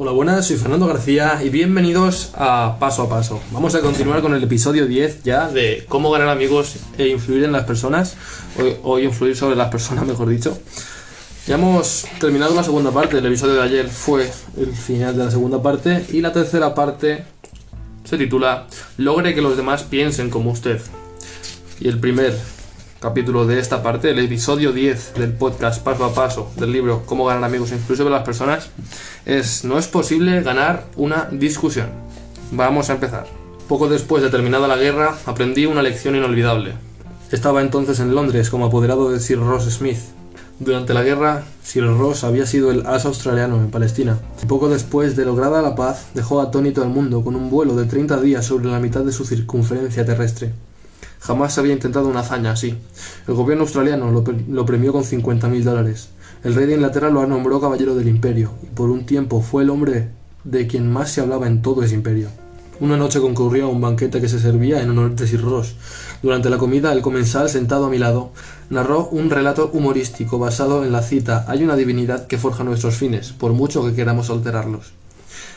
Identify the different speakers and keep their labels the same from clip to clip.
Speaker 1: Hola, buenas, soy Fernando García y bienvenidos a Paso a Paso. Vamos a continuar con el episodio 10 ya de cómo ganar amigos e influir en las personas, o, influir sobre las personas, mejor dicho. Ya hemos terminado la segunda parte, el episodio de ayer fue el final de la segunda parte y la tercera parte se titula Logre que los demás piensen como usted. Y el primer capítulo de esta parte, el episodio 10 del podcast Paso a Paso del libro Cómo ganar amigos e influir sobre las personas, es No es posible ganar una discusión. Vamos a empezar. Poco después de terminada la guerra, aprendí una lección inolvidable. Estaba entonces en Londres como apoderado de Sir Ross Smith. Durante la guerra, Sir Ross había sido el as australiano en Palestina. Poco después de lograda la paz, dejó atónito al mundo con un vuelo de 30 días sobre la mitad de su circunferencia terrestre. Jamás se había intentado una hazaña así. El gobierno australiano lo, premió con 50.000 dólares. El rey de Inglaterra lo nombró caballero del imperio, y por un tiempo fue el hombre de quien más se hablaba en todo ese imperio. Una noche concurrió a un banquete que se servía en honor de Sir Ross. Durante la comida, el comensal, sentado a mi lado, narró un relato humorístico basado en la cita Hay una divinidad que forja nuestros fines, por mucho que queramos alterarlos.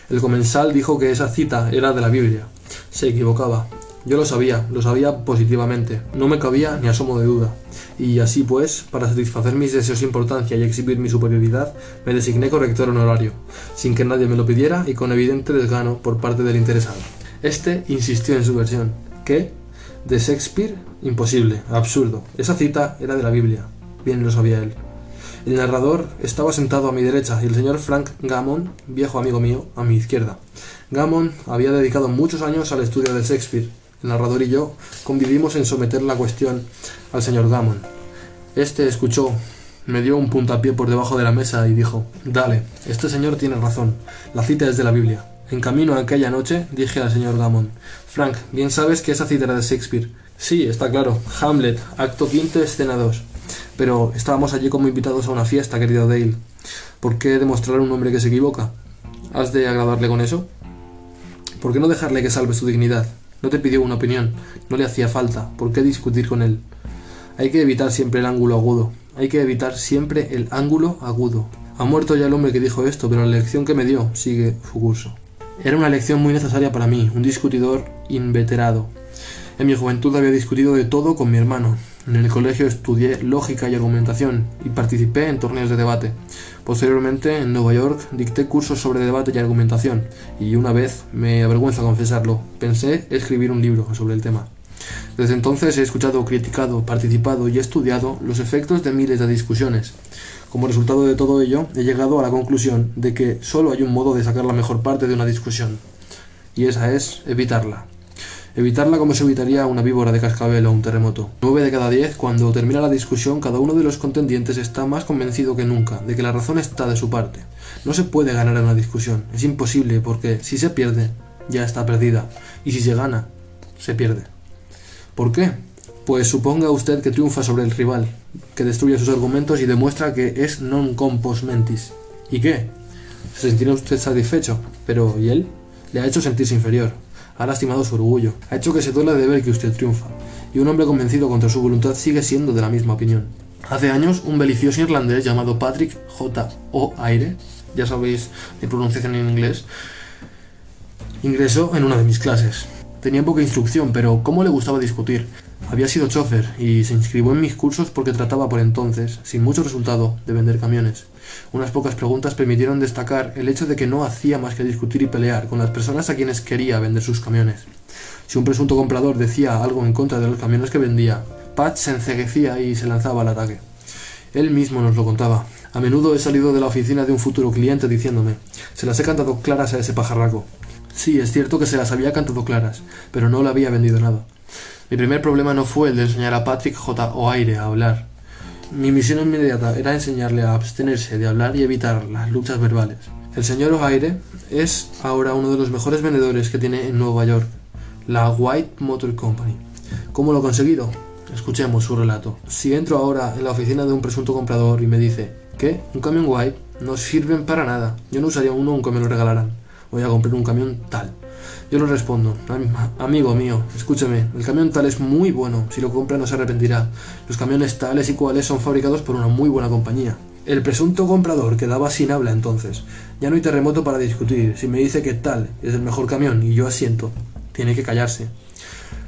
Speaker 1: El comensal dijo que esa cita era de la Biblia. Se equivocaba. Yo lo sabía, lo sabía positivamente, no me cabía ni asomo de duda. Y así pues, para satisfacer mis deseos de importancia y exhibir mi superioridad, me designé corrector honorario, sin que nadie me lo pidiera y con evidente desgano por parte del interesado. Este insistió en su versión. ¿Qué? ¿De Shakespeare? Imposible, absurdo. Esa cita era de la Biblia. Bien lo sabía él. El narrador estaba sentado a mi derecha y el señor Frank Gammon, viejo amigo mío, a mi izquierda. Gammon había dedicado muchos años al estudio de Shakespeare el narrador y yo convivimos en someter la cuestión al señor Gammon. Este escuchó, me dio un puntapié por debajo de la mesa y dijo, Dale, este señor tiene razón, la cita es de la Biblia. En camino a aquella noche dije al señor Gammon, Frank, bien sabes que esa cita era de Shakespeare. Sí, está claro, Hamlet, acto quinto, escena 2. Pero estábamos allí como invitados a una fiesta, querido Dale. ¿Por qué demostrar a un hombre que se equivoca? ¿Has de agradarle con eso? ¿Por qué no dejarle que salve su dignidad? No te pidió una opinión, no le hacía falta, ¿por qué discutir con él? Hay que evitar siempre el ángulo agudo, hay que evitar siempre el ángulo agudo. Ha muerto ya el hombre que dijo esto, pero la lección que me dio sigue su curso. Era una lección muy necesaria para mí, un discutidor inveterado. En mi juventud había discutido de todo con mi hermano. En el colegio estudié lógica y argumentación y participé en torneos de debate. Posteriormente, en Nueva York, dicté cursos sobre debate y argumentación, y una vez, me avergüenza confesarlo, pensé escribir un libro sobre el tema. Desde entonces he escuchado, criticado, participado y estudiado los efectos de miles de discusiones. Como resultado de todo ello, he llegado a la conclusión de que solo hay un modo de sacar la mejor parte de una discusión, y esa es evitarla. Evitarla como se evitaría una víbora de cascabel o un terremoto. 9 de cada 10, cuando termina la discusión, cada uno de los contendientes está más convencido que nunca de que la razón está de su parte. No se puede ganar en una discusión, es imposible porque si se pierde, ya está perdida, y si se gana, se pierde. ¿Por qué? Pues suponga usted que triunfa sobre el rival, que destruye sus argumentos y demuestra que es non compos mentis. ¿Y qué? Se sentirá usted satisfecho, pero ¿y él? Le ha hecho sentirse inferior ha lastimado su orgullo, ha hecho que se duela de ver que usted triunfa, y un hombre convencido contra su voluntad sigue siendo de la misma opinión. Hace años, un belicioso irlandés llamado Patrick J. O. Aire, ya sabéis mi pronunciación en inglés, ingresó en una de mis clases. Tenía poca instrucción, pero ¿cómo le gustaba discutir? Había sido chofer y se inscribió en mis cursos porque trataba por entonces, sin mucho resultado, de vender camiones. Unas pocas preguntas permitieron destacar el hecho de que no hacía más que discutir y pelear con las personas a quienes quería vender sus camiones. Si un presunto comprador decía algo en contra de los camiones que vendía, Pat se enceguecía y se lanzaba al ataque. Él mismo nos lo contaba. A menudo he salido de la oficina de un futuro cliente diciéndome, se las he cantado claras a ese pajarraco. Sí, es cierto que se las había cantado claras, pero no le había vendido nada. Mi primer problema no fue el de enseñar a Patrick J. O'Aire a hablar. Mi misión inmediata era enseñarle a abstenerse de hablar y evitar las luchas verbales. El señor O'Aire es ahora uno de los mejores vendedores que tiene en Nueva York, la White Motor Company. ¿Cómo lo ha conseguido? Escuchemos su relato. Si entro ahora en la oficina de un presunto comprador y me dice, ¿qué? ¿Un camión White? No sirven para nada. Yo no usaría uno aunque me lo regalaran. Voy a comprar un camión tal. Yo le respondo, amigo mío, escúcheme, el camión tal es muy bueno, si lo compra no se arrepentirá. Los camiones tales y cuales son fabricados por una muy buena compañía. El presunto comprador quedaba sin habla entonces. Ya no hay terremoto para discutir. Si me dice que tal es el mejor camión y yo asiento, tiene que callarse.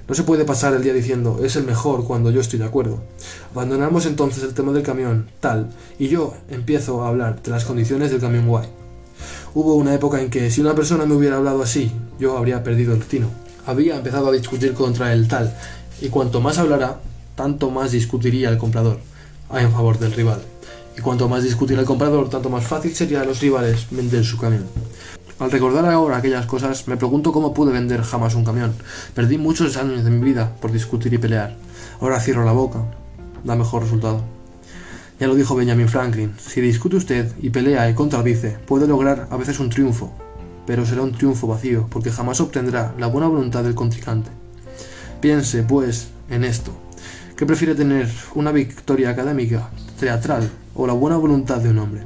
Speaker 1: No se puede pasar el día diciendo es el mejor cuando yo estoy de acuerdo. Abandonamos entonces el tema del camión tal y yo empiezo a hablar de las condiciones del camión guay. Hubo una época en que si una persona me hubiera hablado así, yo habría perdido el tino. Había empezado a discutir contra el tal y cuanto más hablara, tanto más discutiría el comprador en favor del rival. Y cuanto más discutiera el comprador, tanto más fácil sería a los rivales vender su camión. Al recordar ahora aquellas cosas, me pregunto cómo pude vender jamás un camión. Perdí muchos años de mi vida por discutir y pelear. Ahora cierro la boca. Da mejor resultado. Ya lo dijo Benjamin Franklin, si discute usted y pelea y contradice, puede lograr a veces un triunfo, pero será un triunfo vacío, porque jamás obtendrá la buena voluntad del contrincante. Piense, pues, en esto. ¿Qué prefiere tener una victoria académica, teatral o la buena voluntad de un hombre?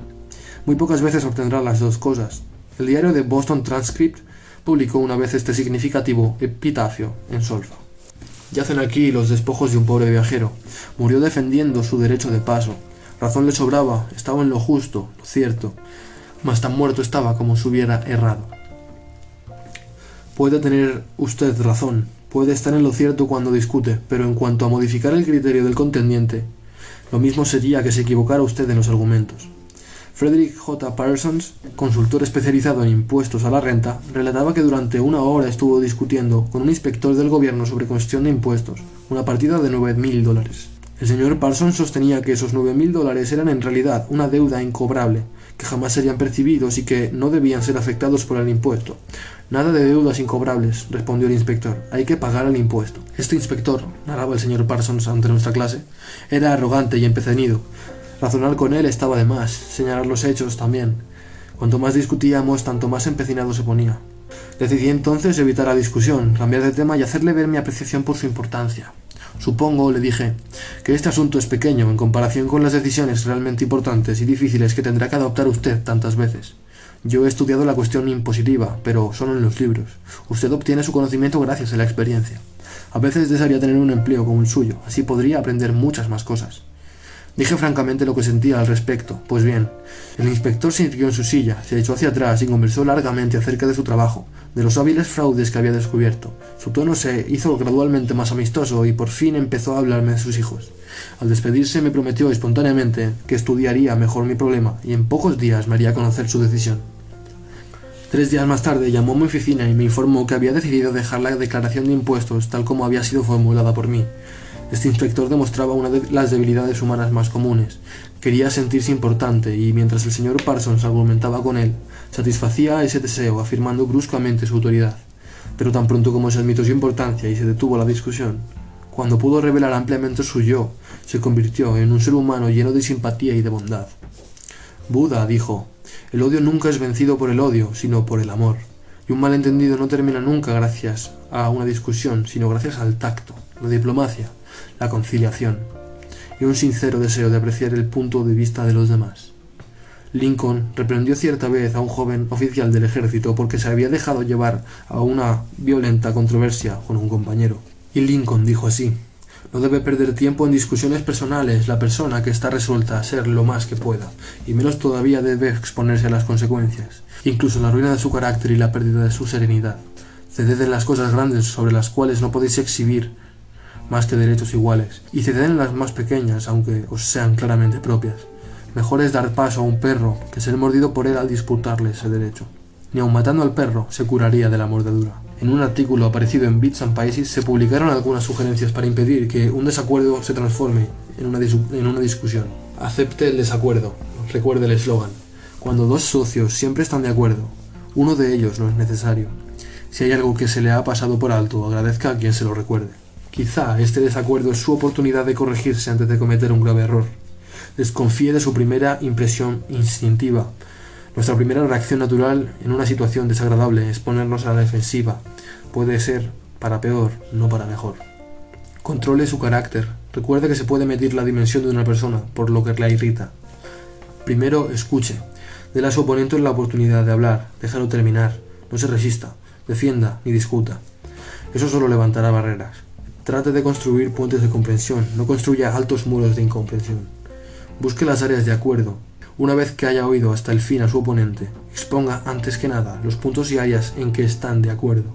Speaker 1: Muy pocas veces obtendrá las dos cosas. El diario de Boston Transcript publicó una vez este significativo epitafio en solfa. Yacen aquí los despojos de un pobre viajero. Murió defendiendo su derecho de paso. Razón le sobraba, estaba en lo justo, cierto, mas tan muerto estaba como si hubiera errado. Puede tener usted razón, puede estar en lo cierto cuando discute, pero en cuanto a modificar el criterio del contendiente, lo mismo sería que se equivocara usted en los argumentos. Frederick J. Parsons, consultor especializado en impuestos a la renta, relataba que durante una hora estuvo discutiendo con un inspector del gobierno sobre cuestión de impuestos, una partida de 9.000 dólares. El señor Parsons sostenía que esos 9.000 dólares eran en realidad una deuda incobrable, que jamás serían percibidos y que no debían ser afectados por el impuesto. Nada de deudas incobrables, respondió el inspector. Hay que pagar el impuesto. Este inspector, narraba el señor Parsons ante nuestra clase, era arrogante y empecenido, Razonar con él estaba de más, señalar los hechos también. Cuanto más discutíamos, tanto más empecinado se ponía. Decidí entonces evitar la discusión, cambiar de tema y hacerle ver mi apreciación por su importancia. Supongo, le dije, que este asunto es pequeño en comparación con las decisiones realmente importantes y difíciles que tendrá que adoptar usted tantas veces. Yo he estudiado la cuestión impositiva, pero solo en los libros. Usted obtiene su conocimiento gracias a la experiencia. A veces desearía tener un empleo como el suyo, así podría aprender muchas más cosas. Dije francamente lo que sentía al respecto. Pues bien, el inspector se irguió en su silla, se echó hacia atrás y conversó largamente acerca de su trabajo, de los hábiles fraudes que había descubierto. Su tono se hizo gradualmente más amistoso y por fin empezó a hablarme de sus hijos. Al despedirse me prometió espontáneamente que estudiaría mejor mi problema y en pocos días me haría conocer su decisión. Tres días más tarde llamó a mi oficina y me informó que había decidido dejar la declaración de impuestos tal como había sido formulada por mí. Este inspector demostraba una de las debilidades humanas más comunes. Quería sentirse importante y mientras el señor Parsons argumentaba con él, satisfacía ese deseo afirmando bruscamente su autoridad. Pero tan pronto como se admitió su importancia y se detuvo la discusión, cuando pudo revelar ampliamente su yo, se convirtió en un ser humano lleno de simpatía y de bondad. Buda dijo, el odio nunca es vencido por el odio, sino por el amor. Y un malentendido no termina nunca gracias a una discusión, sino gracias al tacto, la diplomacia, la conciliación y un sincero deseo de apreciar el punto de vista de los demás. Lincoln reprendió cierta vez a un joven oficial del ejército porque se había dejado llevar a una violenta controversia con un compañero. Y Lincoln dijo así no debe perder tiempo en discusiones personales la persona que está resuelta a ser lo más que pueda, y menos todavía debe exponerse a las consecuencias, incluso la ruina de su carácter y la pérdida de su serenidad. Ceded en las cosas grandes sobre las cuales no podéis exhibir más que derechos iguales, y ceded en las más pequeñas, aunque os sean claramente propias. Mejor es dar paso a un perro que ser mordido por él al disputarle ese derecho. Ni aun matando al perro se curaría de la mordedura. En un artículo aparecido en Bits and Pieces se publicaron algunas sugerencias para impedir que un desacuerdo se transforme en una, en una discusión. Acepte el desacuerdo. Recuerde el eslogan. Cuando dos socios siempre están de acuerdo, uno de ellos no es necesario. Si hay algo que se le ha pasado por alto, agradezca a quien se lo recuerde. Quizá este desacuerdo es su oportunidad de corregirse antes de cometer un grave error. Desconfíe de su primera impresión instintiva. Nuestra primera reacción natural en una situación desagradable es ponernos a la defensiva. Puede ser para peor, no para mejor. Controle su carácter. Recuerde que se puede medir la dimensión de una persona por lo que la irrita. Primero, escuche. Dele a su oponente la oportunidad de hablar. Déjalo terminar. No se resista. Defienda ni discuta. Eso solo levantará barreras. Trate de construir puentes de comprensión, no construya altos muros de incomprensión. Busque las áreas de acuerdo. Una vez que haya oído hasta el fin a su oponente, exponga antes que nada los puntos y áreas en que están de acuerdo.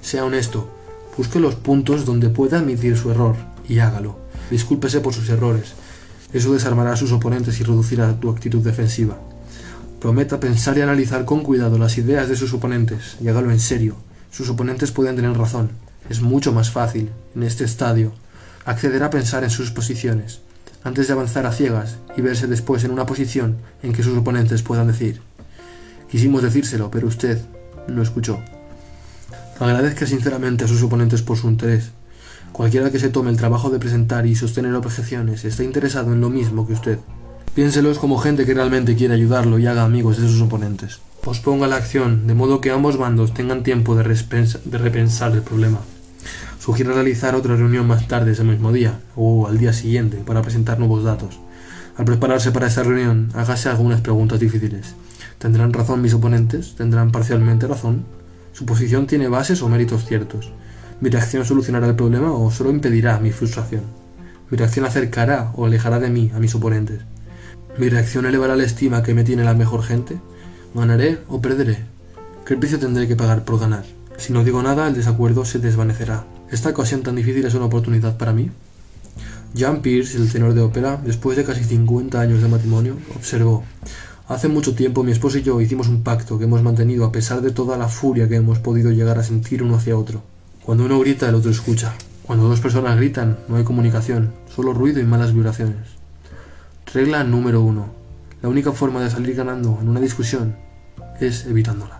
Speaker 1: Sea honesto, busque los puntos donde pueda admitir su error y hágalo. Discúlpese por sus errores. Eso desarmará a sus oponentes y reducirá tu actitud defensiva. Prometa pensar y analizar con cuidado las ideas de sus oponentes y hágalo en serio. Sus oponentes pueden tener razón. Es mucho más fácil, en este estadio, acceder a pensar en sus posiciones antes de avanzar a ciegas y verse después en una posición en que sus oponentes puedan decir, quisimos decírselo, pero usted no escuchó. Agradezca sinceramente a sus oponentes por su interés. Cualquiera que se tome el trabajo de presentar y sostener objeciones está interesado en lo mismo que usted. Piénselos como gente que realmente quiere ayudarlo y haga amigos de sus oponentes. Posponga la acción, de modo que ambos bandos tengan tiempo de, de repensar el problema. Sugiere realizar otra reunión más tarde ese mismo día o al día siguiente para presentar nuevos datos. Al prepararse para esa reunión, hágase algunas preguntas difíciles. ¿Tendrán razón mis oponentes? ¿Tendrán parcialmente razón? ¿Su posición tiene bases o méritos ciertos? ¿Mi reacción solucionará el problema o solo impedirá mi frustración? ¿Mi reacción acercará o alejará de mí a mis oponentes? ¿Mi reacción elevará la estima que me tiene la mejor gente? ¿Ganaré o perderé? ¿Qué precio tendré que pagar por ganar? Si no digo nada, el desacuerdo se desvanecerá. ¿Esta ocasión tan difícil es una oportunidad para mí? Jean Pierce, el tenor de ópera, después de casi 50 años de matrimonio, observó Hace mucho tiempo mi esposo y yo hicimos un pacto que hemos mantenido a pesar de toda la furia que hemos podido llegar a sentir uno hacia otro. Cuando uno grita, el otro escucha. Cuando dos personas gritan, no hay comunicación, solo ruido y malas vibraciones. Regla número uno. La única forma de salir ganando en una discusión es evitándola.